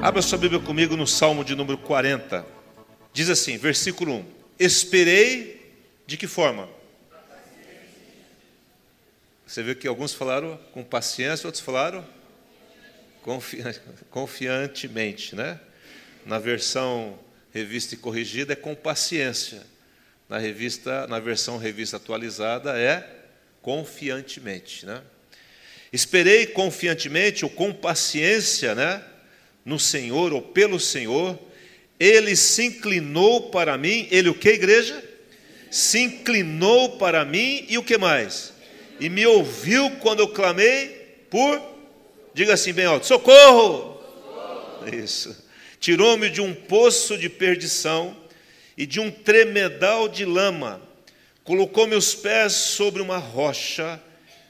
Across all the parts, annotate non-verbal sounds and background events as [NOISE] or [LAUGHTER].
Abra sua Bíblia comigo no Salmo de número 40. Diz assim, versículo 1: Esperei de que forma? Você viu que alguns falaram com paciência, outros falaram confi [LAUGHS] confiantemente, né? Na versão revista e corrigida é com paciência. Na revista, na versão revista atualizada é confiantemente, né? Esperei confiantemente ou com paciência, né? No Senhor ou pelo Senhor, ele se inclinou para mim, ele o que, igreja? Se inclinou para mim e o que mais? E me ouviu quando eu clamei por, diga assim bem alto: socorro! socorro. Isso. Tirou-me de um poço de perdição e de um tremedal de lama colocou meus pés sobre uma rocha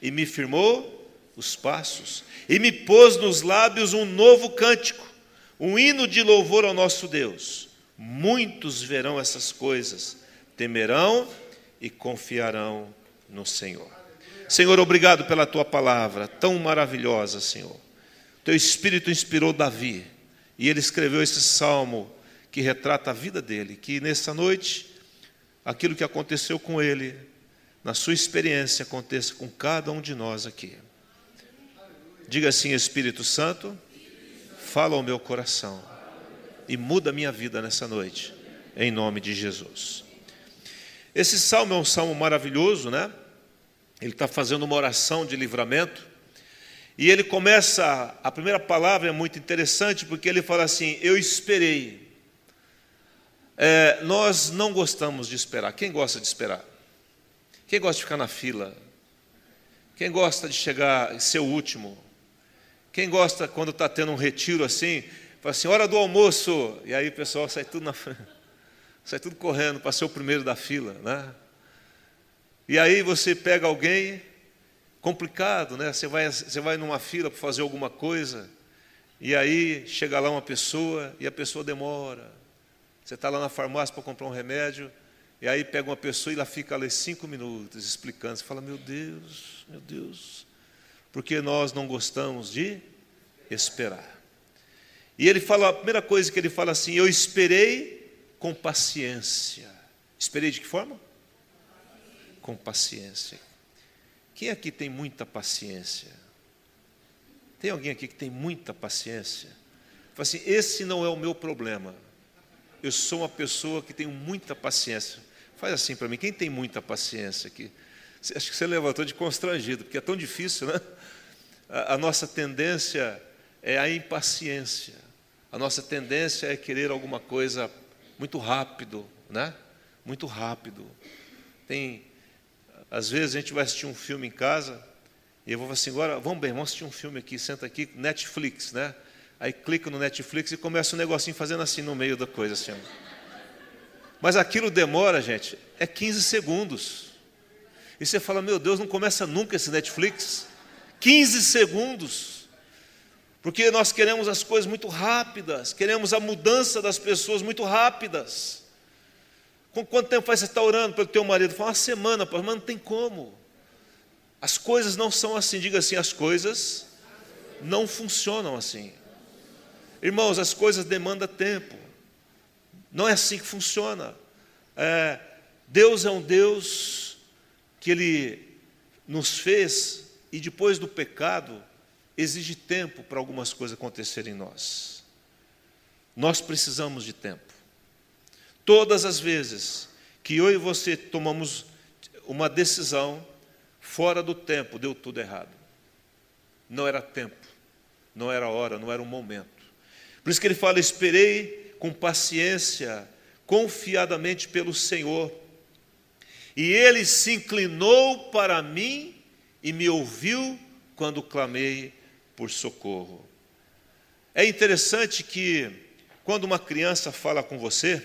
e me firmou os passos, e me pôs nos lábios um novo cântico, um hino de louvor ao nosso Deus. Muitos verão essas coisas, temerão e confiarão no Senhor. Senhor, obrigado pela tua palavra tão maravilhosa, Senhor. Teu Espírito inspirou Davi e ele escreveu esse salmo que retrata a vida dele. Que nessa noite aquilo que aconteceu com ele, na sua experiência, aconteça com cada um de nós aqui. Diga assim, Espírito Santo, fala ao meu coração e muda a minha vida nessa noite, em nome de Jesus. Esse salmo é um salmo maravilhoso, né? Ele está fazendo uma oração de livramento. E ele começa, a primeira palavra é muito interessante, porque ele fala assim: Eu esperei. É, nós não gostamos de esperar. Quem gosta de esperar? Quem gosta de ficar na fila? Quem gosta de chegar ser o último? Quem gosta quando está tendo um retiro assim, fala assim, hora do almoço, e aí o pessoal sai tudo na [LAUGHS] sai tudo correndo para ser o primeiro da fila, né? E aí você pega alguém complicado, né? Você vai, você vai numa fila para fazer alguma coisa, e aí chega lá uma pessoa e a pessoa demora. Você está lá na farmácia para comprar um remédio, e aí pega uma pessoa e ela fica ali cinco minutos explicando. Você fala, meu Deus, meu Deus, porque nós não gostamos de esperar. E ele fala, a primeira coisa que ele fala assim, eu esperei com paciência. Esperei de que forma? Com paciência. Quem aqui tem muita paciência? Tem alguém aqui que tem muita paciência? Fala assim, esse não é o meu problema. Eu sou uma pessoa que tenho muita paciência. Faz assim para mim, quem tem muita paciência aqui? Acho que você levantou de constrangido, porque é tão difícil, né? A, nossa tendência é a impaciência. A nossa tendência é querer alguma coisa muito rápido, né? Muito rápido. Tem, às vezes a gente vai assistir um filme em casa e eu vou assim, agora vamos bem, vamos assistir um filme aqui, senta aqui, Netflix, né? Aí clica no Netflix e começa um negocinho fazendo assim no meio da coisa. Assim. Mas aquilo demora, gente, é 15 segundos. E você fala, meu Deus, não começa nunca esse Netflix. 15 segundos. Porque nós queremos as coisas muito rápidas, queremos a mudança das pessoas muito rápidas. Com quanto tempo faz você estar orando pelo teu marido? Fala uma semana, mas não tem como. As coisas não são assim, diga assim, as coisas não funcionam assim. Irmãos, as coisas demandam tempo. Não é assim que funciona. É, Deus é um Deus que Ele nos fez e depois do pecado exige tempo para algumas coisas acontecerem em nós. Nós precisamos de tempo. Todas as vezes que eu e você tomamos uma decisão fora do tempo, deu tudo errado. Não era tempo, não era hora, não era um momento. Por isso que ele fala: esperei com paciência, confiadamente pelo Senhor. E ele se inclinou para mim e me ouviu quando clamei por socorro. É interessante que quando uma criança fala com você,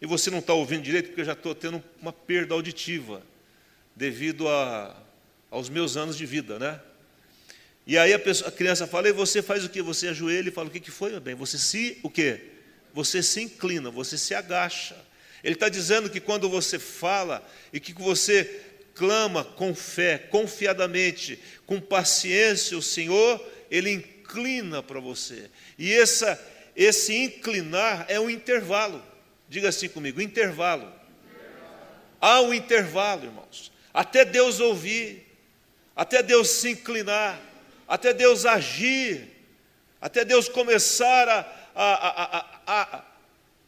e você não está ouvindo direito, porque eu já estou tendo uma perda auditiva, devido a, aos meus anos de vida, né? E aí a, pessoa, a, criança fala, e você faz o que? Você ajoelha e fala, o que, que foi, meu bem? Você se, o quê? Você se inclina, você se agacha. Ele está dizendo que quando você fala e que você clama com fé, confiadamente, com paciência, o Senhor, Ele inclina para você. E essa, esse inclinar é um intervalo. Diga assim comigo: intervalo. Há um intervalo, irmãos. Até Deus ouvir, até Deus se inclinar, até Deus agir, até Deus começar a, a, a, a,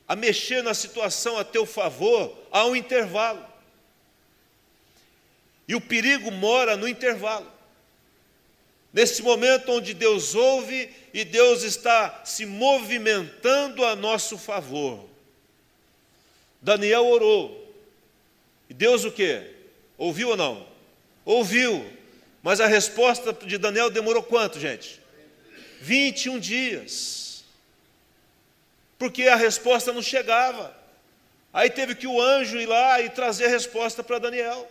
a mexer na situação a teu favor, há um intervalo. E o perigo mora no intervalo. Nesse momento onde Deus ouve e Deus está se movimentando a nosso favor. Daniel orou. E Deus o quê? Ouviu ou não? Ouviu. Mas a resposta de Daniel demorou quanto, gente? 21 dias. Porque a resposta não chegava. Aí teve que o anjo ir lá e trazer a resposta para Daniel.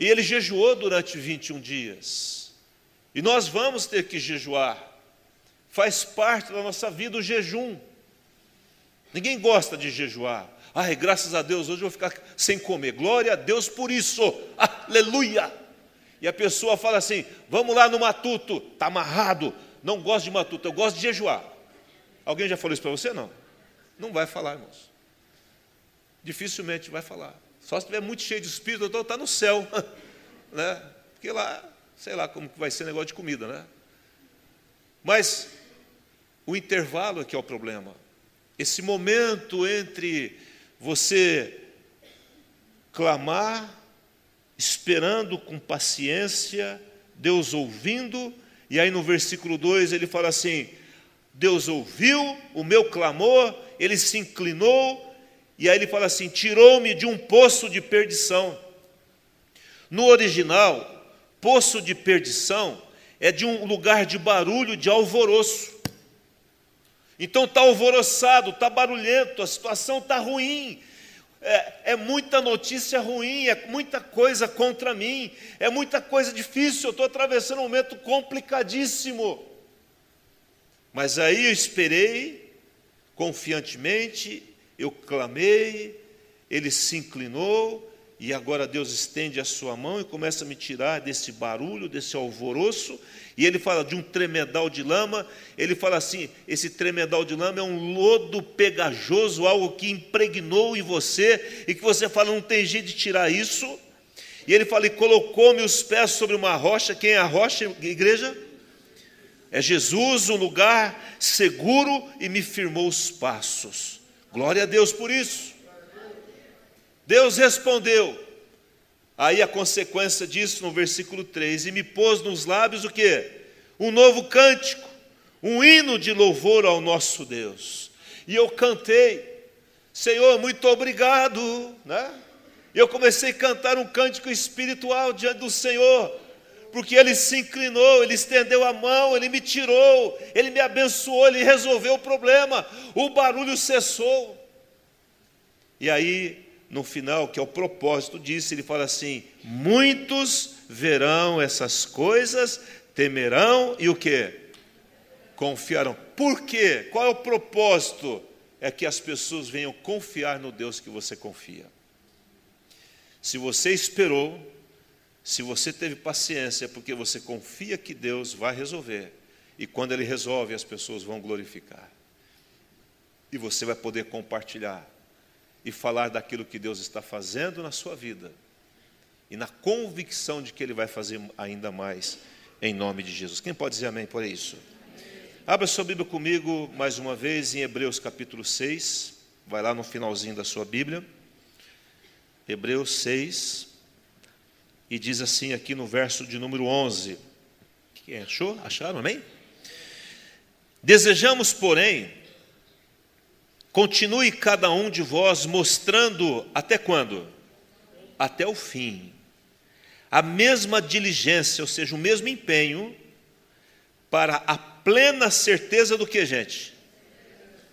E ele jejuou durante 21 dias. E nós vamos ter que jejuar. Faz parte da nossa vida o jejum. Ninguém gosta de jejuar. Ai, graças a Deus, hoje eu vou ficar sem comer. Glória a Deus por isso. Aleluia. E a pessoa fala assim: vamos lá no matuto, está amarrado. Não gosto de matuto, eu gosto de jejuar. Alguém já falou isso para você? Não. Não vai falar, irmãos. Dificilmente vai falar. Só se estiver muito cheio de espírito, então está no céu. [LAUGHS] né? Porque lá, sei lá como que vai ser negócio de comida, né? Mas o intervalo é que é o problema. Esse momento entre você clamar, esperando com paciência, Deus ouvindo, e aí no versículo 2 ele fala assim: Deus ouviu o meu clamor, ele se inclinou e aí ele fala assim: tirou-me de um poço de perdição. No original, poço de perdição é de um lugar de barulho, de alvoroço. Então está alvoroçado, está barulhento, a situação está ruim, é, é, muita notícia ruim, é muita coisa contra mim, é muita coisa difícil, eu estou atravessando um momento complicadíssimo. Mas aí eu esperei confiantemente eu clamei, ele se inclinou, e agora Deus estende a sua mão e começa a me tirar desse barulho, desse alvoroço, e ele fala de um tremedal de lama, ele fala assim: esse tremedal de lama é um lodo pegajoso, algo que impregnou em você, e que você fala, não tem jeito de tirar isso. E ele fala, e colocou-me os pés sobre uma rocha, quem é a rocha, igreja? É Jesus, um lugar seguro, e me firmou os passos. Glória a Deus por isso. Deus respondeu. Aí a consequência disso no versículo 3: E me pôs nos lábios o que? Um novo cântico, um hino de louvor ao nosso Deus. E eu cantei, Senhor, muito obrigado, né? Eu comecei a cantar um cântico espiritual diante do Senhor, porque Ele se inclinou, Ele estendeu a mão, Ele me tirou, Ele me abençoou, Ele resolveu o problema, o barulho cessou. E aí, no final, que é o propósito disso, ele fala assim: muitos verão essas coisas, temerão e o que? Confiarão. Por quê? Qual é o propósito? É que as pessoas venham confiar no Deus que você confia. Se você esperou, se você teve paciência, é porque você confia que Deus vai resolver. E quando Ele resolve, as pessoas vão glorificar. E você vai poder compartilhar e falar daquilo que Deus está fazendo na sua vida. E na convicção de que Ele vai fazer ainda mais, em nome de Jesus. Quem pode dizer amém por isso? Abra sua Bíblia comigo mais uma vez em Hebreus capítulo 6. Vai lá no finalzinho da sua Bíblia. Hebreus 6 e diz assim aqui no verso de número 11. Quem achou? Acharam, amém? Desejamos, porém, continue cada um de vós mostrando até quando? Até o fim. A mesma diligência, ou seja, o mesmo empenho, para a plena certeza do que, gente?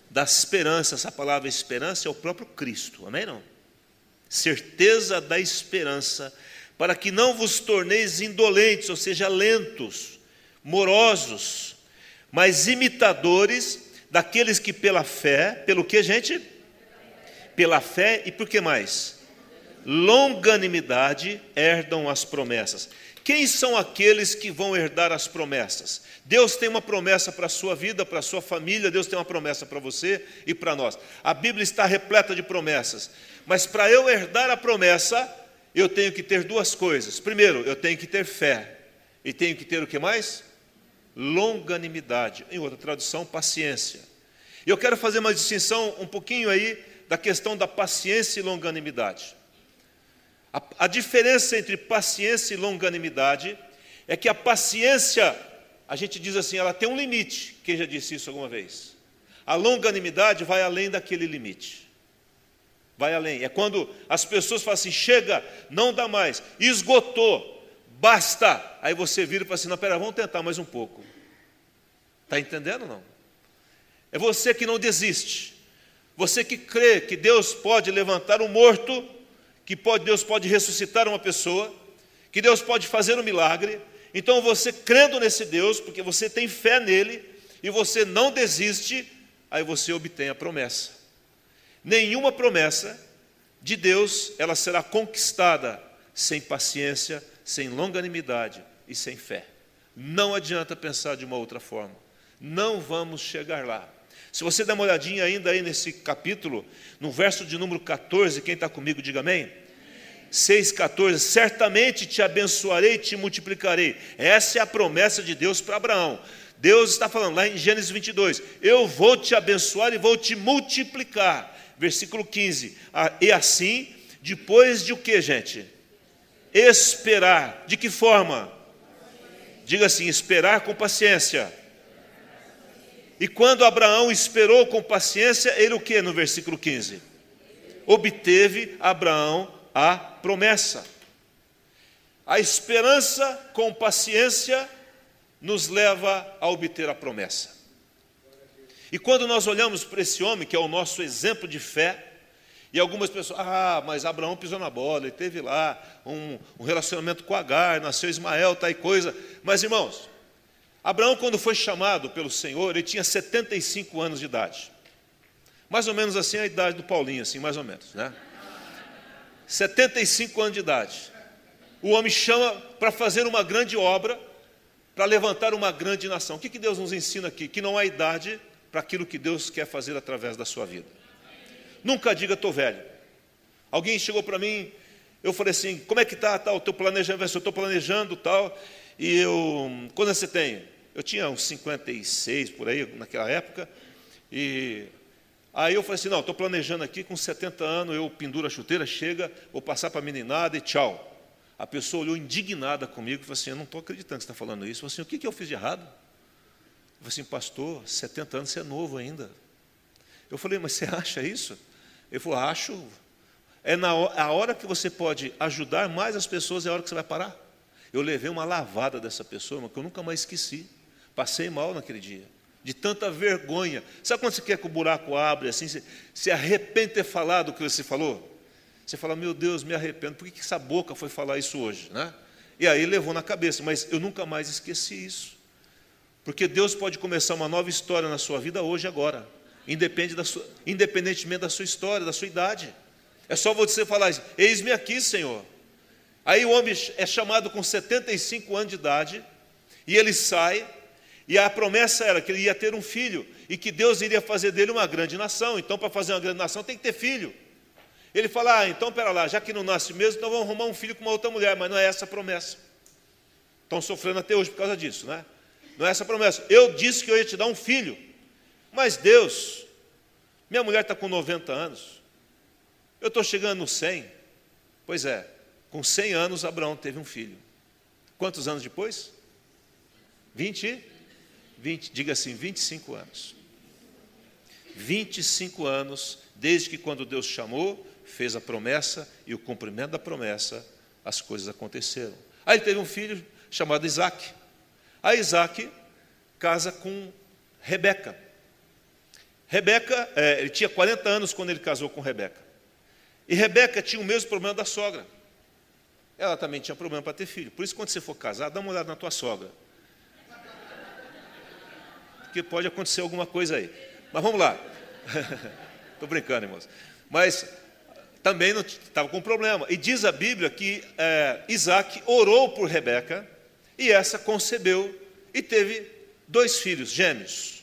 Da esperança. Essa palavra esperança é o próprio Cristo, amém? Não? Certeza da esperança para que não vos torneis indolentes, ou seja, lentos, morosos, mas imitadores daqueles que pela fé, pelo que, gente? Pela fé e por que mais? Longanimidade herdam as promessas. Quem são aqueles que vão herdar as promessas? Deus tem uma promessa para a sua vida, para a sua família, Deus tem uma promessa para você e para nós. A Bíblia está repleta de promessas. Mas para eu herdar a promessa, eu tenho que ter duas coisas. Primeiro, eu tenho que ter fé. E tenho que ter o que mais? Longanimidade. Em outra tradução, paciência. E eu quero fazer uma distinção um pouquinho aí da questão da paciência e longanimidade. A, a diferença entre paciência e longanimidade é que a paciência, a gente diz assim, ela tem um limite. Quem já disse isso alguma vez? A longanimidade vai além daquele limite. Vai além. É quando as pessoas falam assim: chega, não dá mais, esgotou, basta. Aí você vira e fala assim: não, pera, vamos tentar mais um pouco. Está entendendo não? É você que não desiste. Você que crê que Deus pode levantar um morto que pode, Deus pode ressuscitar uma pessoa, que Deus pode fazer um milagre. Então você crendo nesse Deus, porque você tem fé nele e você não desiste, aí você obtém a promessa. Nenhuma promessa de Deus, ela será conquistada sem paciência, sem longanimidade e sem fé. Não adianta pensar de uma outra forma. Não vamos chegar lá. Se você der uma olhadinha ainda aí nesse capítulo, no verso de número 14, quem está comigo, diga amém. 6,14: Certamente te abençoarei e te multiplicarei. Essa é a promessa de Deus para Abraão. Deus está falando lá em Gênesis 22: Eu vou te abençoar e vou te multiplicar. Versículo 15: ah, E assim, depois de o que, gente? Esperar. De que forma? Diga assim: esperar com paciência. E quando Abraão esperou com paciência, ele o que no versículo 15? Obteve Abraão a promessa. A esperança com paciência nos leva a obter a promessa. E quando nós olhamos para esse homem, que é o nosso exemplo de fé, e algumas pessoas, ah, mas Abraão pisou na bola, ele teve lá um, um relacionamento com Agar, nasceu Ismael, tal e coisa. Mas irmãos, Abraão, quando foi chamado pelo Senhor, ele tinha 75 anos de idade. Mais ou menos assim a idade do Paulinho, assim, mais ou menos, né? 75 anos de idade. O homem chama para fazer uma grande obra, para levantar uma grande nação. O que, que Deus nos ensina aqui? Que não há idade para aquilo que Deus quer fazer através da sua vida. Nunca diga estou velho. Alguém chegou para mim, eu falei assim, como é que está tá, o teu planejamento? Eu estou planejando tal, e eu, quando você tem? Eu tinha uns 56 por aí naquela época, e aí eu falei assim: não, estou planejando aqui, com 70 anos eu penduro a chuteira, chega, vou passar para a meninada e tchau. A pessoa olhou indignada comigo e falou assim: eu não estou acreditando que você está falando isso. Eu falei assim: o que, que eu fiz de errado? Eu falei assim: pastor, 70 anos você é novo ainda. Eu falei: mas você acha isso? Ele falou: acho. É na hora, a hora que você pode ajudar mais as pessoas, é a hora que você vai parar. Eu levei uma lavada dessa pessoa, mas que eu nunca mais esqueci. Passei mal naquele dia, de tanta vergonha. Sabe quando você quer que o buraco abre assim, você se arrepende de ter falado o que você falou? Você fala, meu Deus, me arrependo, por que essa boca foi falar isso hoje? Né? E aí levou na cabeça, mas eu nunca mais esqueci isso. Porque Deus pode começar uma nova história na sua vida hoje, agora, independente da sua, independentemente da sua história, da sua idade. É só você falar, eis-me aqui, Senhor. Aí o homem é chamado com 75 anos de idade, e ele sai, e a promessa era que ele ia ter um filho e que Deus iria fazer dele uma grande nação. Então, para fazer uma grande nação, tem que ter filho. Ele fala: Ah, então, pera lá, já que não nasce mesmo, então vamos arrumar um filho com uma outra mulher. Mas não é essa a promessa. Estão sofrendo até hoje por causa disso, né? Não é essa promessa. Eu disse que eu ia te dar um filho. Mas Deus, minha mulher está com 90 anos. Eu estou chegando no 100. Pois é, com 100 anos, Abraão teve um filho. Quantos anos depois? 20 20, diga assim, 25 anos. 25 anos, desde que quando Deus chamou, fez a promessa e o cumprimento da promessa, as coisas aconteceram. Aí ele teve um filho chamado Isaac. Aí Isaac casa com Rebeca. Rebeca, é, ele tinha 40 anos quando ele casou com Rebeca. E Rebeca tinha o mesmo problema da sogra. Ela também tinha problema para ter filho. Por isso, quando você for casar, dá uma olhada na tua sogra porque pode acontecer alguma coisa aí. Mas vamos lá. [LAUGHS] Estou brincando, irmãos. Mas também estava com problema. E diz a Bíblia que é, Isaac orou por Rebeca e essa concebeu e teve dois filhos gêmeos,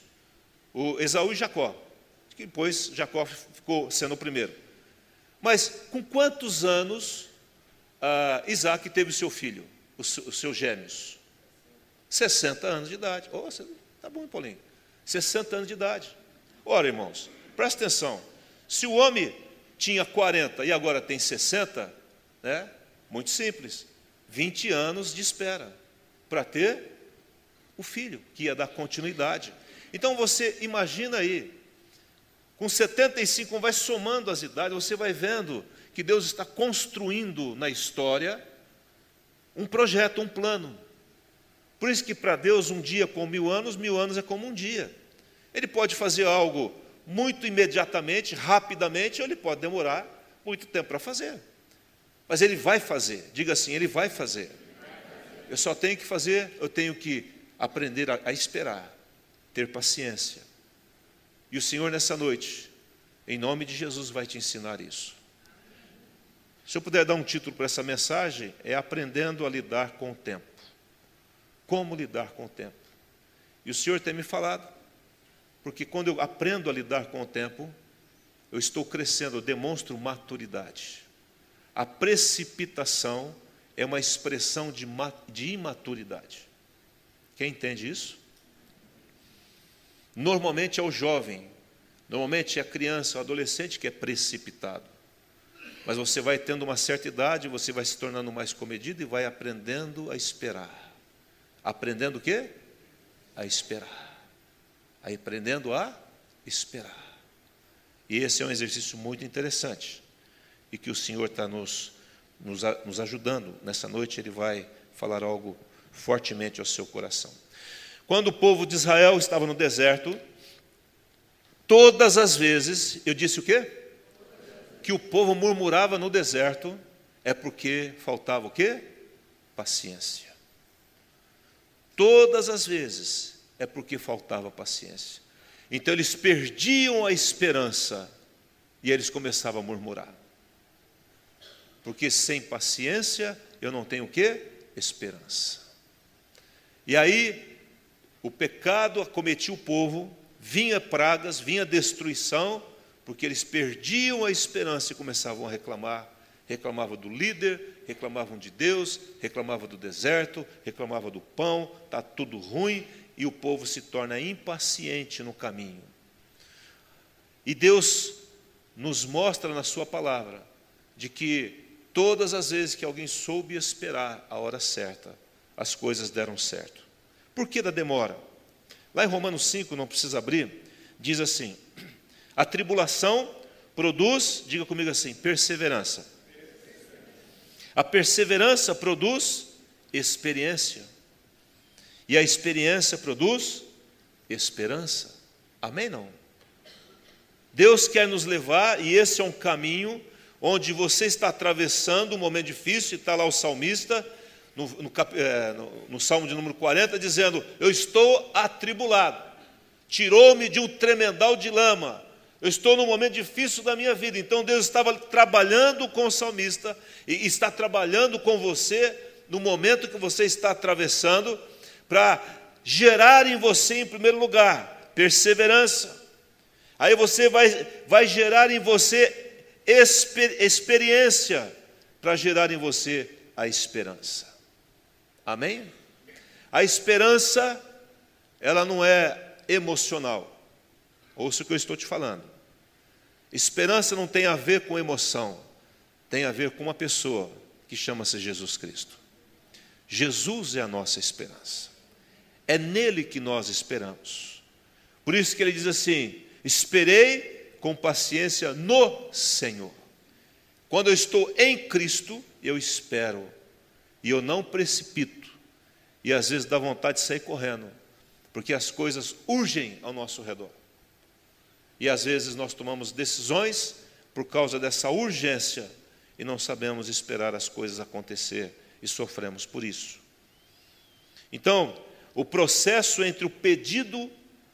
o Esaú e Jacó. Que depois Jacó ficou sendo o primeiro. Mas com quantos anos ah, Isaac teve seu filho, os seus gêmeos? 60 anos de idade. Oh, tá bom, Paulinho. 60 anos de idade. Ora, irmãos, presta atenção. Se o homem tinha 40 e agora tem 60, né? Muito simples. 20 anos de espera para ter o filho, que ia dar continuidade. Então você imagina aí, com 75, vai somando as idades, você vai vendo que Deus está construindo na história um projeto, um plano. Por isso que para Deus um dia com mil anos, mil anos é como um dia. Ele pode fazer algo muito imediatamente, rapidamente, ou ele pode demorar muito tempo para fazer. Mas ele vai fazer, diga assim, ele vai fazer. Eu só tenho que fazer, eu tenho que aprender a, a esperar, ter paciência. E o Senhor, nessa noite, em nome de Jesus, vai te ensinar isso. Se eu puder dar um título para essa mensagem, é Aprendendo a Lidar com o Tempo. Como lidar com o tempo? E o Senhor tem me falado porque quando eu aprendo a lidar com o tempo, eu estou crescendo, eu demonstro maturidade. A precipitação é uma expressão de, de imaturidade. Quem entende isso? Normalmente é o jovem, normalmente é a criança, o adolescente que é precipitado. Mas você vai tendo uma certa idade, você vai se tornando mais comedido e vai aprendendo a esperar. Aprendendo o quê? A esperar aprendendo a esperar. E esse é um exercício muito interessante e que o Senhor está nos, nos, nos ajudando. Nessa noite Ele vai falar algo fortemente ao seu coração. Quando o povo de Israel estava no deserto, todas as vezes, eu disse o quê? Que o povo murmurava no deserto, é porque faltava o quê? Paciência. Todas as vezes é porque faltava paciência. Então eles perdiam a esperança e eles começavam a murmurar. Porque sem paciência eu não tenho o quê? Esperança. E aí o pecado acometia o povo, vinha pragas, vinha destruição, porque eles perdiam a esperança e começavam a reclamar. Reclamavam do líder, reclamavam de Deus, reclamavam do deserto, reclamavam do pão, está tudo ruim, e o povo se torna impaciente no caminho. E Deus nos mostra na Sua palavra de que todas as vezes que alguém soube esperar a hora certa, as coisas deram certo. Por que da demora? Lá em Romanos 5, não precisa abrir, diz assim: a tribulação produz, diga comigo assim, perseverança. A perseverança produz experiência. E a experiência produz esperança. Amém? Não? Deus quer nos levar, e esse é um caminho onde você está atravessando um momento difícil, e está lá o salmista, no, no, é, no, no Salmo de número 40, dizendo: Eu estou atribulado, tirou-me de um tremendal de lama, eu estou num momento difícil da minha vida. Então Deus estava trabalhando com o salmista, e está trabalhando com você no momento que você está atravessando para gerar em você, em primeiro lugar, perseverança. Aí você vai, vai gerar em você exper, experiência, para gerar em você a esperança. Amém? A esperança, ela não é emocional. Ouça o que eu estou te falando. Esperança não tem a ver com emoção, tem a ver com uma pessoa que chama-se Jesus Cristo. Jesus é a nossa esperança. É nele que nós esperamos. Por isso que ele diz assim: esperei com paciência no Senhor. Quando eu estou em Cristo, eu espero, e eu não precipito, e às vezes dá vontade de sair correndo, porque as coisas urgem ao nosso redor. E às vezes nós tomamos decisões por causa dessa urgência e não sabemos esperar as coisas acontecer e sofremos por isso. Então, o processo entre o pedido,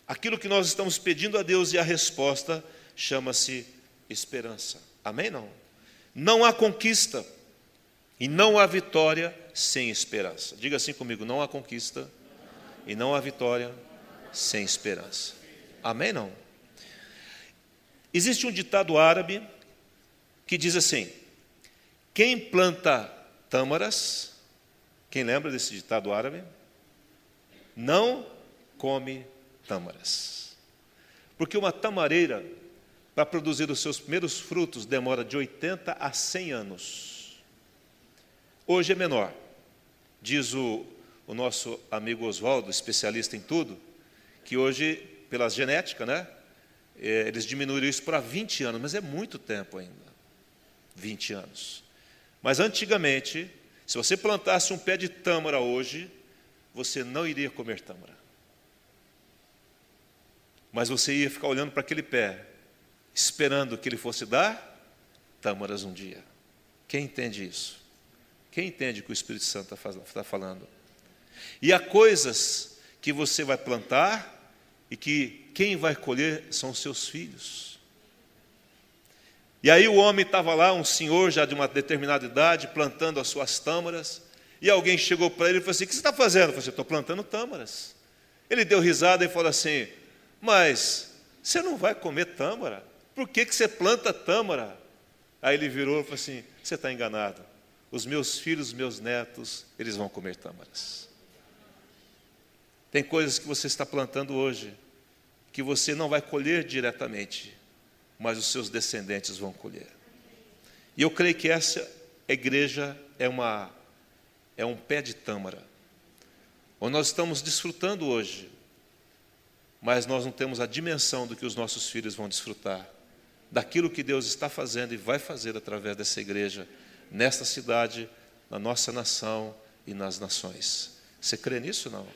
aquilo que nós estamos pedindo a Deus e a resposta, chama-se esperança. Amém? Não? Não há conquista e não há vitória sem esperança. Diga assim comigo: não há conquista e não há vitória sem esperança. Amém? Não? Existe um ditado árabe que diz assim: quem planta tâmaras, quem lembra desse ditado árabe? Não come tâmaras. Porque uma tamareira, para produzir os seus primeiros frutos, demora de 80 a 100 anos. Hoje é menor. Diz o, o nosso amigo Oswaldo, especialista em tudo, que hoje, pela genética, né, é, eles diminuíram isso para 20 anos, mas é muito tempo ainda. 20 anos. Mas antigamente, se você plantasse um pé de tâmara hoje, você não iria comer tâmara. Mas você ia ficar olhando para aquele pé, esperando que ele fosse dar tâmaras um dia. Quem entende isso? Quem entende o que o Espírito Santo está tá falando? E há coisas que você vai plantar e que quem vai colher são seus filhos. E aí o homem estava lá, um senhor já de uma determinada idade, plantando as suas tâmaras, e alguém chegou para ele e falou assim: O que você está fazendo? Eu falei assim, estou plantando tâmaras. Ele deu risada e falou assim: Mas você não vai comer tâmara? Por que, que você planta tâmara? Aí ele virou e falou assim: Você está enganado. Os meus filhos, os meus netos, eles vão comer tâmaras. Tem coisas que você está plantando hoje que você não vai colher diretamente, mas os seus descendentes vão colher. E eu creio que essa igreja é uma é um pé de tâmara, onde nós estamos desfrutando hoje, mas nós não temos a dimensão do que os nossos filhos vão desfrutar, daquilo que Deus está fazendo e vai fazer através dessa igreja, nesta cidade, na nossa nação e nas nações. Você crê nisso não?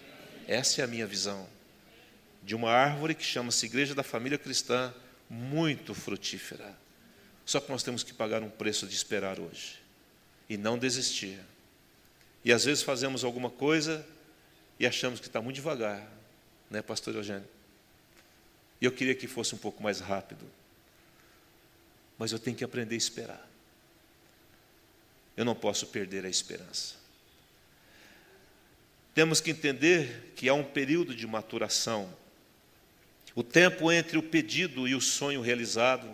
Essa é a minha visão de uma árvore que chama-se Igreja da Família Cristã, muito frutífera. Só que nós temos que pagar um preço de esperar hoje e não desistir. E às vezes fazemos alguma coisa e achamos que está muito devagar, né, Pastor Eugênio? E eu queria que fosse um pouco mais rápido, mas eu tenho que aprender a esperar. Eu não posso perder a esperança. Temos que entender que há um período de maturação o tempo entre o pedido e o sonho realizado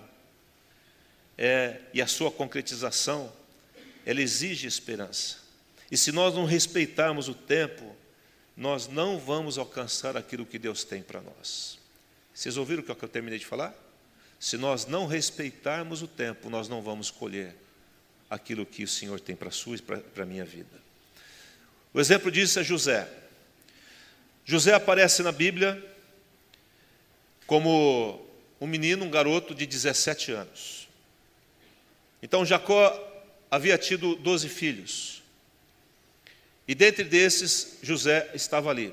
é, e a sua concretização, ela exige esperança. E se nós não respeitarmos o tempo, nós não vamos alcançar aquilo que Deus tem para nós. Vocês ouviram o que eu terminei de falar? Se nós não respeitarmos o tempo, nós não vamos colher aquilo que o Senhor tem para a sua e para a minha vida. O exemplo disso é José. José aparece na Bíblia como um menino, um garoto de 17 anos. Então Jacó havia tido 12 filhos. E dentre desses, José estava ali.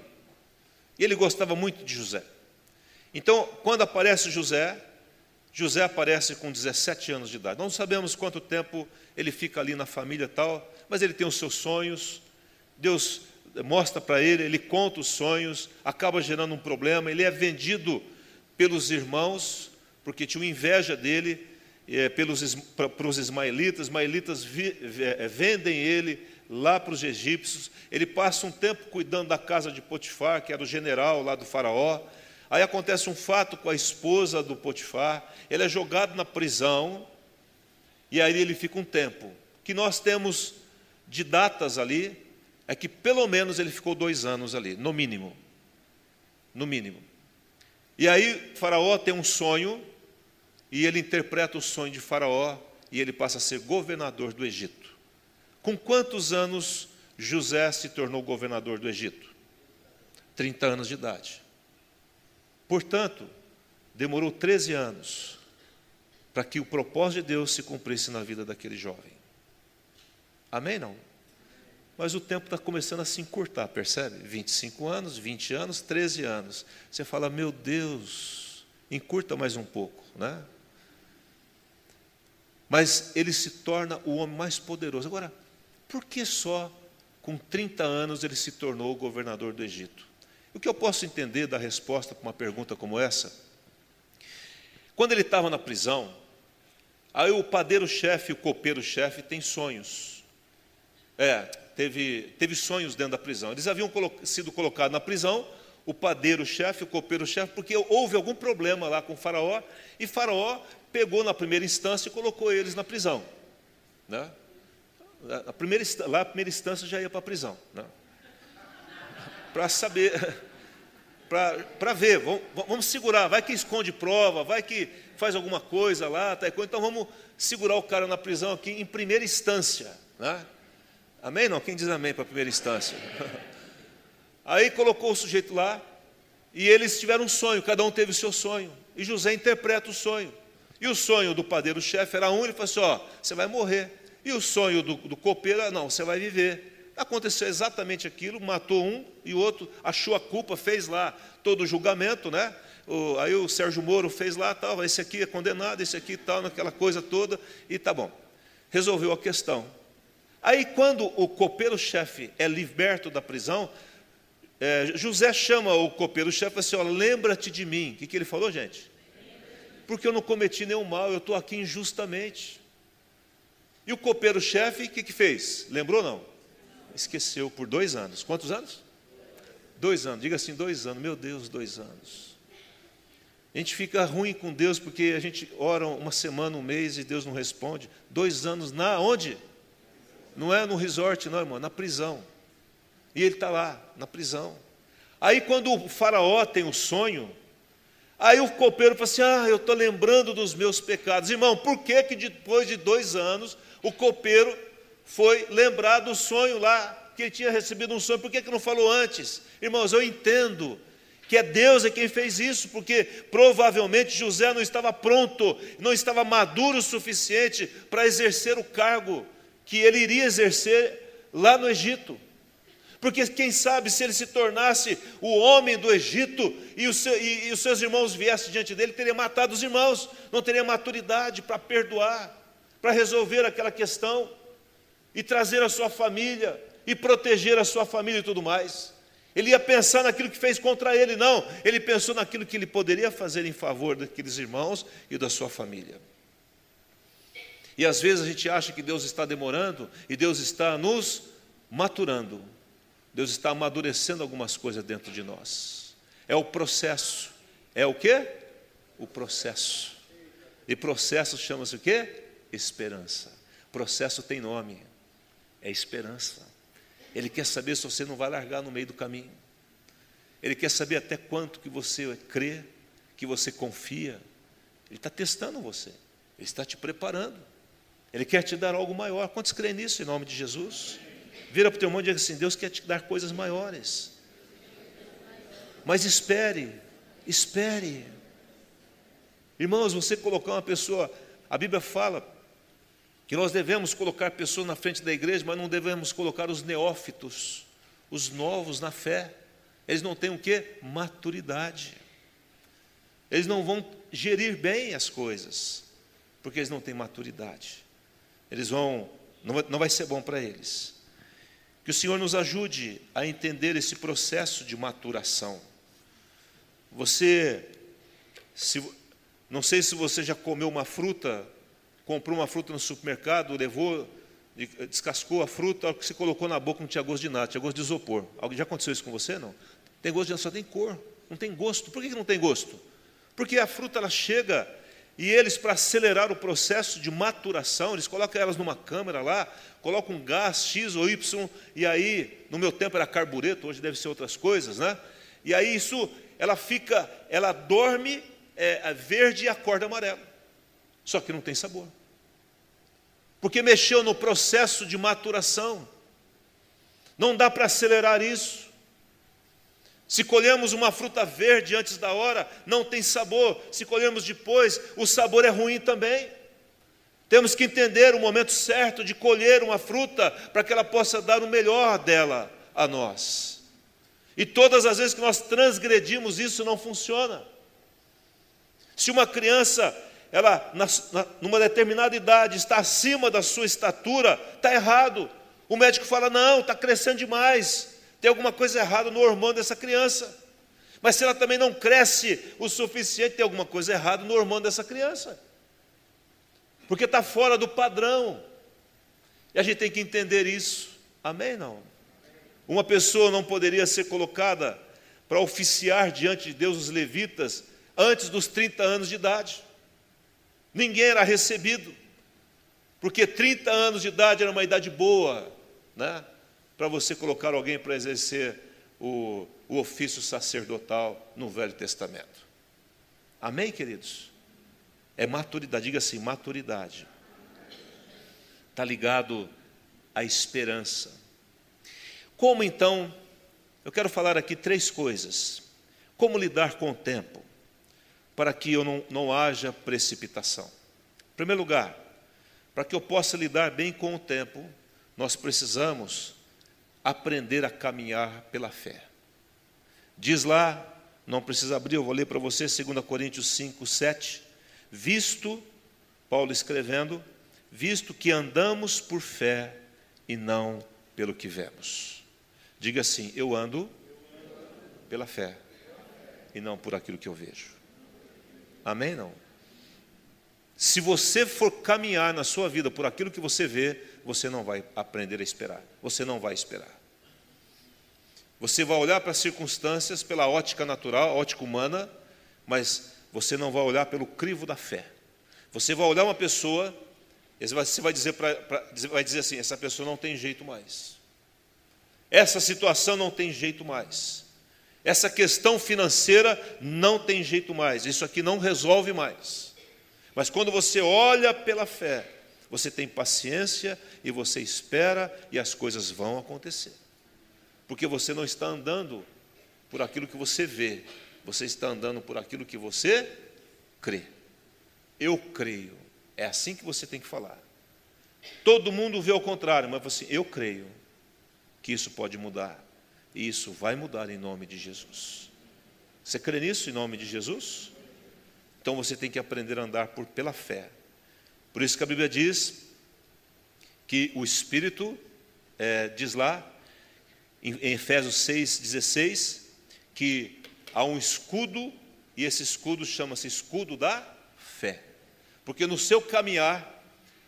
E ele gostava muito de José. Então, quando aparece José, José aparece com 17 anos de idade. Não sabemos quanto tempo ele fica ali na família tal, mas ele tem os seus sonhos. Deus mostra para ele, ele conta os sonhos, acaba gerando um problema, ele é vendido pelos irmãos, porque tinham inveja dele, é, pelos, para os ismaelitas, ismaelitas vi, é, vendem ele lá para os egípcios, ele passa um tempo cuidando da casa de Potifar, que era o general lá do faraó, aí acontece um fato com a esposa do Potifar, ele é jogado na prisão, e aí ele fica um tempo, que nós temos de datas ali, é que pelo menos ele ficou dois anos ali, no mínimo, no mínimo. E aí Faraó tem um sonho e ele interpreta o sonho de Faraó e ele passa a ser governador do Egito. Com quantos anos José se tornou governador do Egito? 30 anos de idade. Portanto, demorou 13 anos para que o propósito de Deus se cumprisse na vida daquele jovem. Amém? Não? Mas o tempo está começando a se encurtar, percebe? 25 anos, 20 anos, 13 anos. Você fala, meu Deus, encurta mais um pouco, né? Mas ele se torna o homem mais poderoso. Agora, por que só com 30 anos ele se tornou o governador do Egito? O que eu posso entender da resposta para uma pergunta como essa? Quando ele estava na prisão, Aí o padeiro-chefe, o copeiro-chefe tem sonhos. É, teve, teve sonhos dentro da prisão. Eles haviam colo sido colocados na prisão, o padeiro-chefe, o copeiro-chefe, porque houve algum problema lá com o faraó, e faraó pegou na primeira instância e colocou eles na prisão. Né? A primeira, lá a primeira instância já ia para a prisão. Né? Para saber, [LAUGHS] para ver, vamos, vamos, segurar, vai que esconde prova, vai que faz alguma coisa lá, tá, então vamos segurar o cara na prisão aqui em primeira instância. Né? Amém? Não? Quem diz amém para primeira instância? [LAUGHS] Aí colocou o sujeito lá, e eles tiveram um sonho, cada um teve o seu sonho. E José interpreta o sonho. E o sonho do padeiro-chefe era um, ele falou assim: ó, você vai morrer. E o sonho do, do copeiro, não, você vai viver. Aconteceu exatamente aquilo, matou um e o outro achou a culpa, fez lá todo o julgamento, né? O, aí o Sérgio Moro fez lá, tal, esse aqui é condenado, esse aqui tal, naquela coisa toda, e tá bom. Resolveu a questão. Aí quando o copeiro-chefe é liberto da prisão, é, José chama o copeiro-chefe e fala assim, lembra-te de mim. O que, que ele falou, gente? Porque eu não cometi nenhum mal, eu estou aqui injustamente. E o copeiro-chefe, o que, que fez? Lembrou não? Esqueceu por dois anos. Quantos anos? Dois anos. Diga assim, dois anos. Meu Deus, dois anos. A gente fica ruim com Deus porque a gente ora uma semana, um mês e Deus não responde. Dois anos na onde? Não é no resort, não, irmão, na prisão. E ele está lá, na prisão. Aí quando o faraó tem o sonho, aí o copeiro fala assim: Ah, eu estou lembrando dos meus pecados. Irmão, por que, que depois de dois anos o copeiro foi lembrar do sonho lá, que ele tinha recebido um sonho, por que, que não falou antes? Irmãos, eu entendo que é Deus é quem fez isso, porque provavelmente José não estava pronto, não estava maduro o suficiente para exercer o cargo que ele iria exercer lá no Egito. Porque quem sabe se ele se tornasse o homem do Egito e, seu, e, e os seus irmãos viessem diante dele, teria matado os irmãos, não teria maturidade para perdoar para resolver aquela questão e trazer a sua família e proteger a sua família e tudo mais. Ele ia pensar naquilo que fez contra ele, não. Ele pensou naquilo que ele poderia fazer em favor daqueles irmãos e da sua família. E às vezes a gente acha que Deus está demorando e Deus está nos maturando. Deus está amadurecendo algumas coisas dentro de nós. É o processo. É o que? O processo. E processo chama-se o quê? esperança. Processo tem nome, é esperança. Ele quer saber se você não vai largar no meio do caminho. Ele quer saber até quanto que você crê, que você confia. Ele está testando você, ele está te preparando. Ele quer te dar algo maior. Quantos creem nisso em nome de Jesus? Vira para o teu irmão e diga assim: Deus quer te dar coisas maiores. Mas espere, espere. Irmãos, você colocar uma pessoa, a Bíblia fala que nós devemos colocar pessoas na frente da igreja, mas não devemos colocar os neófitos, os novos na fé. Eles não têm o que? Maturidade. Eles não vão gerir bem as coisas, porque eles não têm maturidade. Eles vão, não vai, não vai ser bom para eles. Que o Senhor nos ajude a entender esse processo de maturação. Você, se, não sei se você já comeu uma fruta comprou uma fruta no supermercado, levou, descascou a fruta, que você colocou na boca não tinha gosto de nada, tinha gosto de isopor. Já aconteceu isso com você? Não? Tem gosto de nada, só tem cor, não tem gosto. Por que não tem gosto? Porque a fruta ela chega e eles, para acelerar o processo de maturação, eles colocam elas numa câmera lá, colocam um gás X ou Y, e aí, no meu tempo era carbureto, hoje deve ser outras coisas, né? E aí isso, ela fica, ela dorme é, verde e acorda amarelo. Só que não tem sabor porque mexeu no processo de maturação. Não dá para acelerar isso. Se colhemos uma fruta verde antes da hora, não tem sabor. Se colhemos depois, o sabor é ruim também. Temos que entender o momento certo de colher uma fruta para que ela possa dar o melhor dela a nós. E todas as vezes que nós transgredimos isso, não funciona. Se uma criança ela, na, na, numa determinada idade, está acima da sua estatura, está errado. O médico fala: não, está crescendo demais, tem alguma coisa errada no hormônio dessa criança. Mas se ela também não cresce o suficiente, tem alguma coisa errada no hormônio dessa criança. porque está fora do padrão. E a gente tem que entender isso. Amém? Não. Uma pessoa não poderia ser colocada para oficiar diante de Deus os levitas antes dos 30 anos de idade. Ninguém era recebido, porque 30 anos de idade era uma idade boa, né? Para você colocar alguém para exercer o, o ofício sacerdotal no Velho Testamento. Amém, queridos? É maturidade, diga assim: maturidade. Está ligado à esperança. Como então, eu quero falar aqui três coisas. Como lidar com o tempo, para que eu não, não haja precipitação. Em primeiro lugar, para que eu possa lidar bem com o tempo, nós precisamos aprender a caminhar pela fé. Diz lá, não precisa abrir, eu vou ler para você, 2 Coríntios 5, 7. Visto, Paulo escrevendo, visto que andamos por fé e não pelo que vemos. Diga assim: eu ando pela fé e não por aquilo que eu vejo. Amém? Não? Se você for caminhar na sua vida por aquilo que você vê, você não vai aprender a esperar. Você não vai esperar. Você vai olhar para as circunstâncias pela ótica natural, ótica humana, mas você não vai olhar pelo crivo da fé. Você vai olhar uma pessoa, você vai dizer, pra, pra, vai dizer assim: essa pessoa não tem jeito mais. Essa situação não tem jeito mais. Essa questão financeira não tem jeito mais. Isso aqui não resolve mais. Mas quando você olha pela fé, você tem paciência e você espera e as coisas vão acontecer porque você não está andando por aquilo que você vê, você está andando por aquilo que você crê. Eu creio. É assim que você tem que falar. Todo mundo vê o contrário, mas você, eu creio que isso pode mudar. E isso vai mudar em nome de Jesus. Você crê nisso em nome de Jesus? Então você tem que aprender a andar por, pela fé. Por isso que a Bíblia diz que o Espírito é, diz lá em Efésios 6,16, que há um escudo, e esse escudo chama-se escudo da fé. Porque no seu caminhar,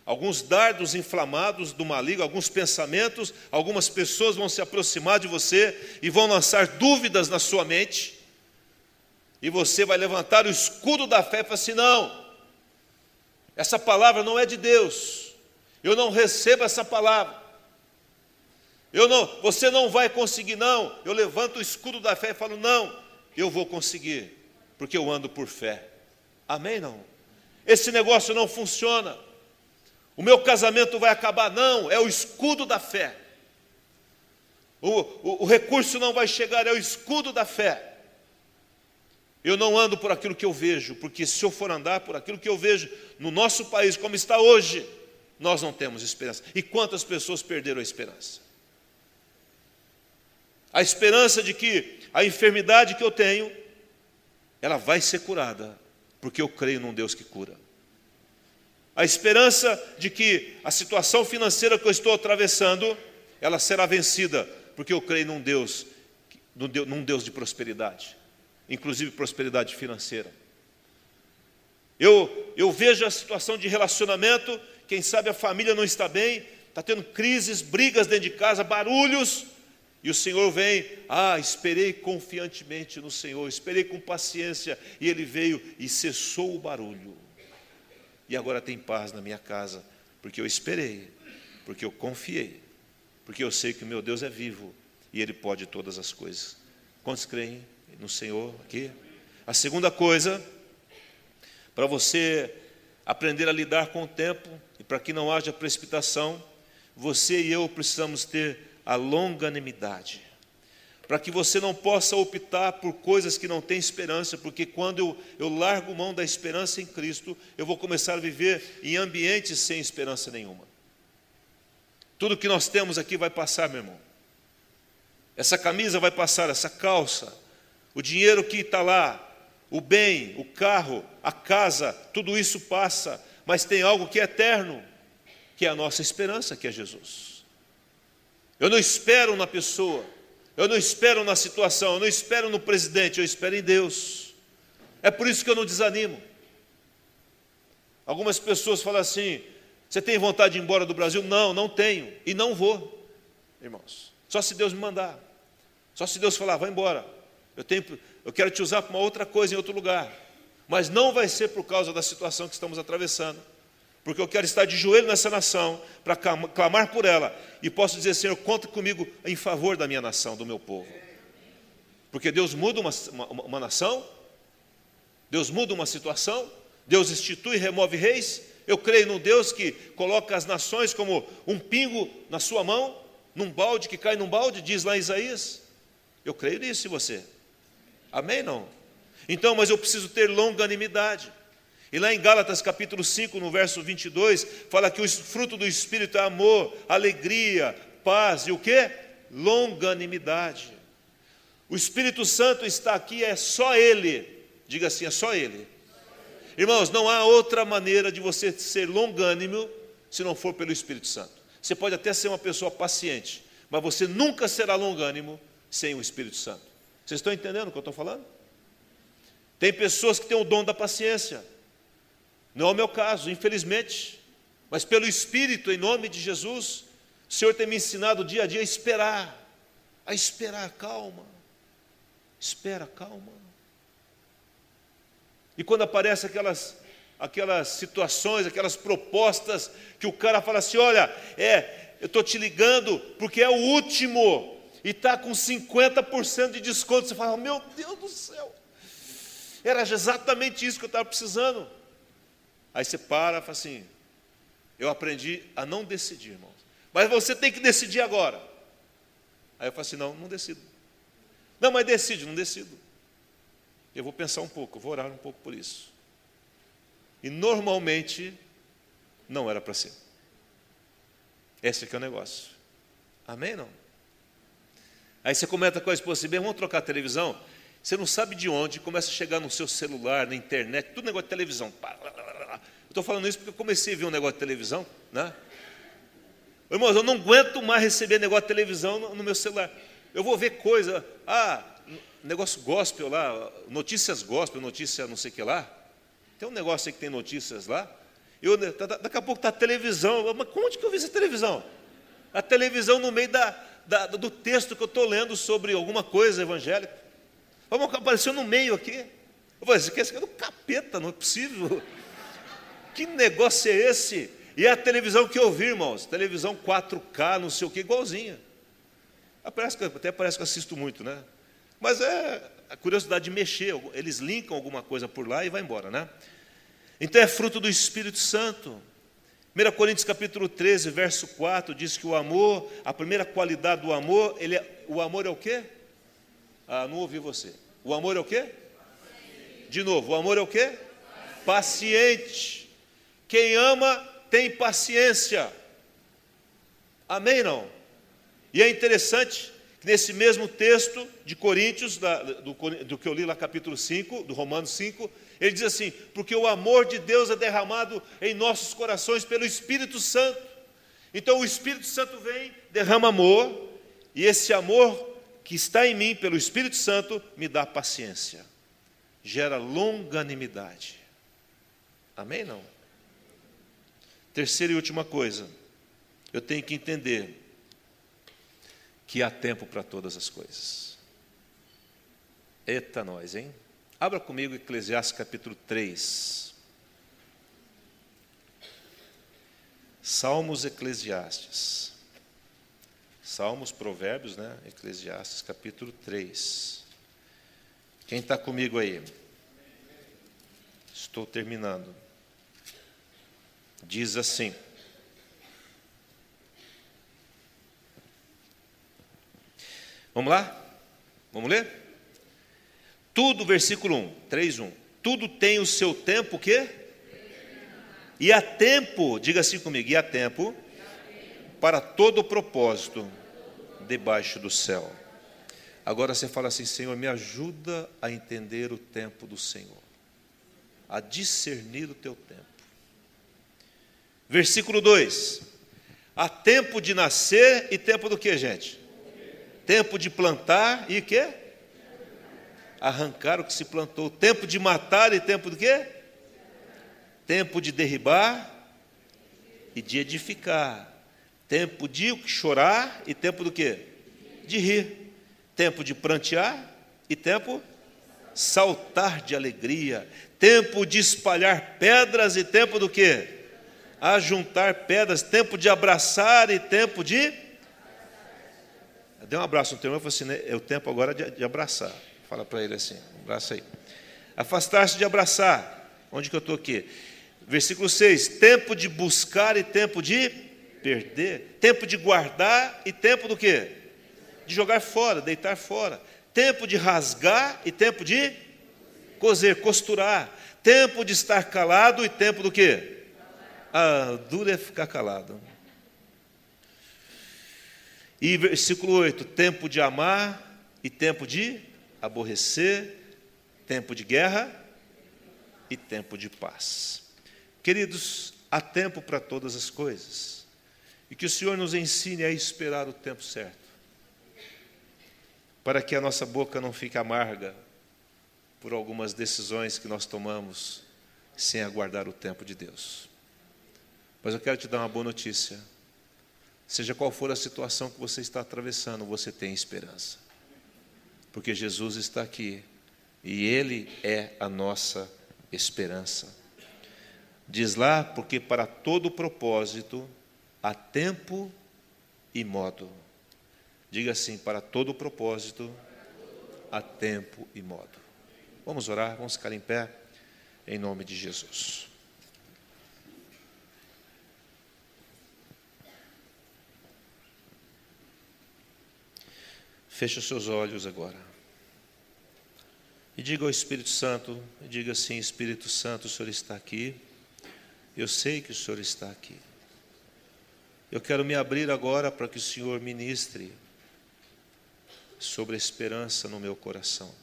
alguns dardos inflamados do maligno, alguns pensamentos, algumas pessoas vão se aproximar de você e vão lançar dúvidas na sua mente, e você vai levantar o escudo da fé e falar assim: não, essa palavra não é de Deus, eu não recebo essa palavra. Eu não, você não vai conseguir não. Eu levanto o escudo da fé e falo: "Não, eu vou conseguir, porque eu ando por fé". Amém não? Esse negócio não funciona. O meu casamento vai acabar não, é o escudo da fé. O, o, o recurso não vai chegar, é o escudo da fé. Eu não ando por aquilo que eu vejo, porque se eu for andar por aquilo que eu vejo no nosso país, como está hoje, nós não temos esperança. E quantas pessoas perderam a esperança? a esperança de que a enfermidade que eu tenho, ela vai ser curada, porque eu creio num Deus que cura. A esperança de que a situação financeira que eu estou atravessando, ela será vencida, porque eu creio num Deus, num Deus de prosperidade, inclusive prosperidade financeira. Eu, eu vejo a situação de relacionamento, quem sabe a família não está bem, está tendo crises, brigas dentro de casa, barulhos, e o Senhor vem, ah, esperei confiantemente no Senhor, esperei com paciência, e Ele veio e cessou o barulho. E agora tem paz na minha casa, porque eu esperei, porque eu confiei, porque eu sei que o meu Deus é vivo e Ele pode todas as coisas. Quantos creem no Senhor aqui? A segunda coisa, para você aprender a lidar com o tempo e para que não haja precipitação, você e eu precisamos ter a longanimidade, para que você não possa optar por coisas que não têm esperança, porque quando eu, eu largo mão da esperança em Cristo, eu vou começar a viver em ambientes sem esperança nenhuma. Tudo que nós temos aqui vai passar, meu irmão. Essa camisa vai passar, essa calça, o dinheiro que está lá, o bem, o carro, a casa, tudo isso passa, mas tem algo que é eterno, que é a nossa esperança, que é Jesus. Eu não espero na pessoa, eu não espero na situação, eu não espero no presidente, eu espero em Deus. É por isso que eu não desanimo. Algumas pessoas falam assim: você tem vontade de ir embora do Brasil? Não, não tenho. E não vou, irmãos. Só se Deus me mandar. Só se Deus falar, vai embora. Eu, tenho, eu quero te usar para uma outra coisa em outro lugar. Mas não vai ser por causa da situação que estamos atravessando. Porque eu quero estar de joelho nessa nação para clamar por ela. E posso dizer, Senhor, conta comigo em favor da minha nação, do meu povo. Porque Deus muda uma, uma, uma nação, Deus muda uma situação, Deus institui e remove reis. Eu creio num Deus que coloca as nações como um pingo na sua mão, num balde que cai num balde, diz lá Isaías. Eu creio nisso em você. Amém? Não? Então, mas eu preciso ter longanimidade. E lá em Gálatas capítulo 5, no verso 22, fala que o fruto do Espírito é amor, alegria, paz e o que? Longanimidade. O Espírito Santo está aqui, é só Ele. Diga assim, é só Ele. Irmãos, não há outra maneira de você ser longânimo se não for pelo Espírito Santo. Você pode até ser uma pessoa paciente, mas você nunca será longânimo sem o Espírito Santo. Vocês estão entendendo o que eu estou falando? Tem pessoas que têm o dom da paciência. Não é o meu caso, infelizmente. Mas pelo Espírito, em nome de Jesus, o Senhor tem me ensinado dia a dia a esperar. A esperar, calma. Espera, calma. E quando aparecem aquelas, aquelas situações, aquelas propostas, que o cara fala assim: olha, é, eu estou te ligando porque é o último, e está com 50% de desconto. Você fala, meu Deus do céu, era exatamente isso que eu estava precisando. Aí você para e fala assim: eu aprendi a não decidir, irmãos. Mas você tem que decidir agora. Aí eu falo assim: não, não decido. Não, mas decide, não decido. Eu vou pensar um pouco, vou orar um pouco por isso. E normalmente não era para ser. Esse aqui é o negócio. Amém? Não? Aí você comenta com a esposa assim, vamos trocar a televisão? Você não sabe de onde, começa a chegar no seu celular, na internet, tudo negócio de televisão. Eu estou falando isso porque eu comecei a ver um negócio de televisão, né? Irmãos, eu não aguento mais receber negócio de televisão no, no meu celular. Eu vou ver coisa, ah, negócio gospel lá, notícias gospel, notícia não sei o que lá. Tem um negócio aí que tem notícias lá. Eu, tá, tá, daqui a pouco está a televisão. Mas onde que eu vi essa televisão? A televisão no meio da, da, do texto que eu estou lendo sobre alguma coisa evangélica. Vamos apareceu no meio aqui. Eu falei, isso aqui é do capeta, não é possível. Que negócio é esse? E a televisão que eu vi, irmãos, televisão 4K, não sei o que, igualzinha. Até parece que eu assisto muito, né? Mas é a curiosidade de mexer, eles linkam alguma coisa por lá e vai embora, né? Então é fruto do Espírito Santo. 1 Coríntios capítulo 13, verso 4, diz que o amor, a primeira qualidade do amor, ele é, o amor é o quê? Ah, não ouvi você. O amor é o quê? De novo, o amor é o quê? Paciente. Quem ama tem paciência. Amém? Não? E é interessante que nesse mesmo texto de Coríntios, da, do, do, que eu li lá, capítulo 5, do Romanos 5, ele diz assim: Porque o amor de Deus é derramado em nossos corações pelo Espírito Santo. Então o Espírito Santo vem, derrama amor, e esse amor que está em mim pelo Espírito Santo me dá paciência, gera longanimidade. Amém? Não? Terceira e última coisa, eu tenho que entender que há tempo para todas as coisas. Eita nós, hein? Abra comigo Eclesiastes capítulo 3. Salmos Eclesiastes. Salmos, Provérbios, né? Eclesiastes capítulo 3. Quem está comigo aí? Estou terminando diz assim: Vamos lá? Vamos ler? Tudo, versículo 1, 3, 1. Tudo tem o seu tempo, o quê? E há tempo, diga assim comigo, e há tempo para todo propósito debaixo do céu. Agora você fala assim, Senhor, me ajuda a entender o tempo do Senhor, a discernir o teu tempo. Versículo 2: Há tempo de nascer e tempo do que, gente? Tempo de plantar e que? Arrancar o que se plantou. Tempo de matar e tempo do que? tempo de derribar e de edificar, tempo de chorar e tempo do quê? De rir, tempo de prantear e tempo saltar de alegria, tempo de espalhar pedras e tempo do quê? A juntar pedras, tempo de abraçar e tempo de Dê um abraço no teu irmão e falou assim: né, é o tempo agora de, de abraçar. Fala para ele assim: abraça aí. Afastar-se de abraçar. Onde que eu estou aqui? Versículo 6: tempo de buscar e tempo de perder, tempo de guardar e tempo do quê? De jogar fora, deitar fora, tempo de rasgar e tempo de coser, costurar, tempo de estar calado e tempo do quê? Ah, duro é ficar calado. E versículo 8: tempo de amar e tempo de aborrecer, tempo de guerra e tempo de paz. Queridos, há tempo para todas as coisas. E que o Senhor nos ensine a esperar o tempo certo. Para que a nossa boca não fique amarga por algumas decisões que nós tomamos sem aguardar o tempo de Deus. Mas eu quero te dar uma boa notícia. Seja qual for a situação que você está atravessando, você tem esperança. Porque Jesus está aqui e Ele é a nossa esperança. Diz lá, porque para todo propósito há tempo e modo. Diga assim: para todo propósito há tempo e modo. Vamos orar, vamos ficar em pé, em nome de Jesus. Feche os seus olhos agora. E diga ao Espírito Santo, diga assim: Espírito Santo, o Senhor está aqui. Eu sei que o Senhor está aqui. Eu quero me abrir agora para que o Senhor ministre sobre a esperança no meu coração.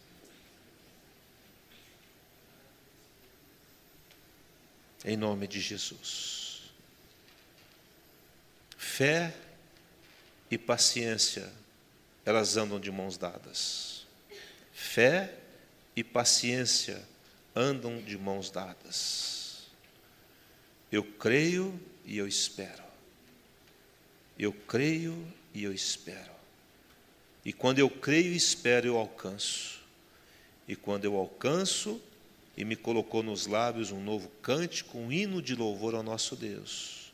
Em nome de Jesus. Fé e paciência, elas andam de mãos dadas. Fé e paciência andam de mãos dadas. Eu creio e eu espero. Eu creio e eu espero. E quando eu creio e espero, eu alcanço. E quando eu alcanço, e me colocou nos lábios um novo cântico, um hino de louvor ao nosso Deus.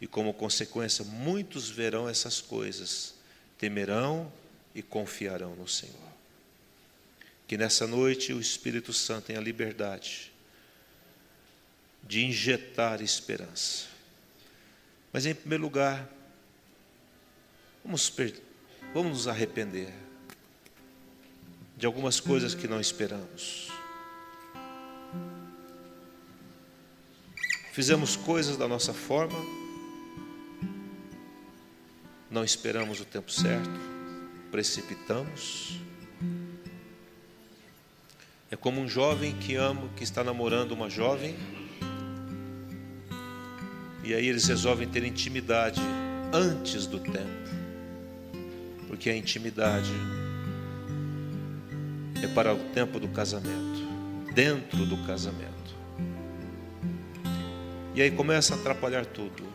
E como consequência, muitos verão essas coisas, temerão e confiarão no Senhor. Que nessa noite o Espírito Santo tenha liberdade de injetar esperança. Mas, em primeiro lugar, vamos, vamos nos arrepender de algumas coisas que não esperamos. Fizemos coisas da nossa forma, não esperamos o tempo certo, precipitamos. É como um jovem que ama, que está namorando uma jovem e aí eles resolvem ter intimidade antes do tempo. Porque a intimidade é para o tempo do casamento, dentro do casamento. E aí começa a atrapalhar tudo.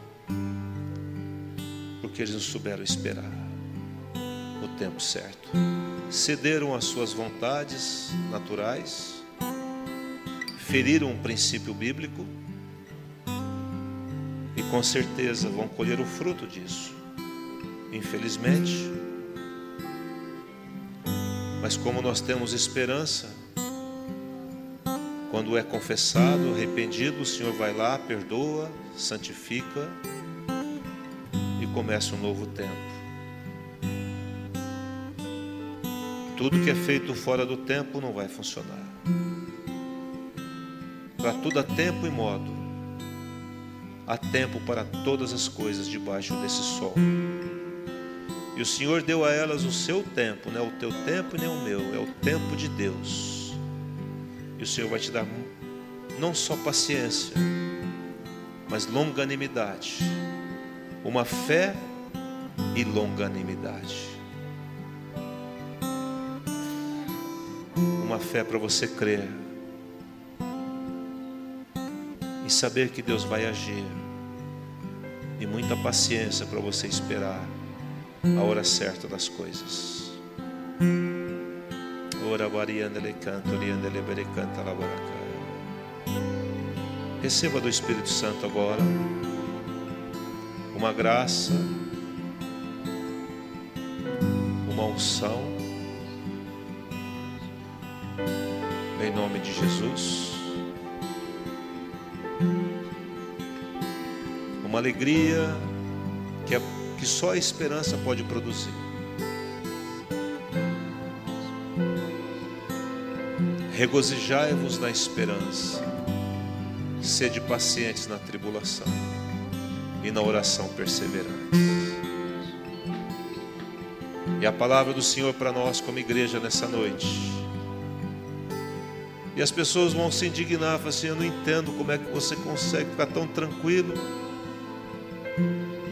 Porque eles não souberam esperar o tempo certo. Cederam às suas vontades naturais, feriram um princípio bíblico e com certeza vão colher o fruto disso. Infelizmente. Mas como nós temos esperança, quando é confessado, arrependido, o Senhor vai lá, perdoa, santifica começa um novo tempo. Tudo que é feito fora do tempo não vai funcionar. Para tudo há tempo e modo. Há tempo para todas as coisas debaixo desse sol. E o Senhor deu a elas o seu tempo, não é o teu tempo nem o meu, é o tempo de Deus. E o Senhor vai te dar não só paciência, mas longanimidade. Uma fé e longanimidade. Uma fé para você crer e saber que Deus vai agir. E muita paciência para você esperar a hora certa das coisas. Ora. Receba do Espírito Santo agora uma graça, uma unção, em nome de Jesus. Uma alegria que, é, que só a esperança pode produzir. Regozijai-vos na esperança, sede pacientes na tribulação e na oração perseverantes. E a palavra do Senhor para nós, como igreja, nessa noite. E as pessoas vão se indignar, falar assim: Eu não entendo como é que você consegue ficar tão tranquilo.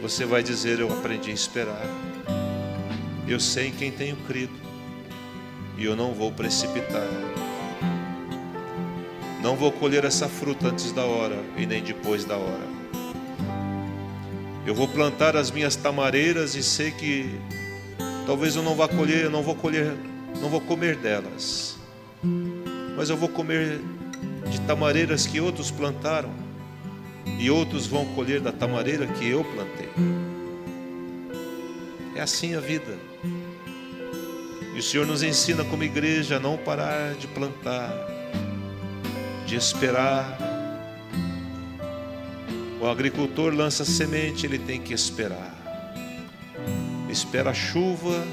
Você vai dizer: Eu aprendi a esperar. Eu sei em quem tenho crido. E eu não vou precipitar. Não vou colher essa fruta antes da hora e nem depois da hora. Eu vou plantar as minhas tamareiras e sei que talvez eu não vá colher, não vou colher, não vou comer delas. Mas eu vou comer de tamareiras que outros plantaram e outros vão colher da tamareira que eu plantei. É assim a vida. E o Senhor nos ensina como igreja a não parar de plantar, de esperar. O agricultor lança semente, ele tem que esperar. Espera a chuva,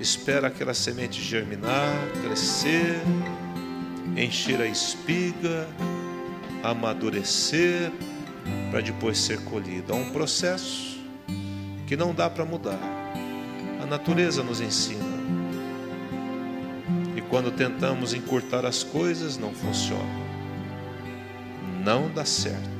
espera aquela semente germinar, crescer, encher a espiga, amadurecer, para depois ser colhida. É um processo que não dá para mudar. A natureza nos ensina. E quando tentamos encurtar as coisas, não funciona. Não dá certo.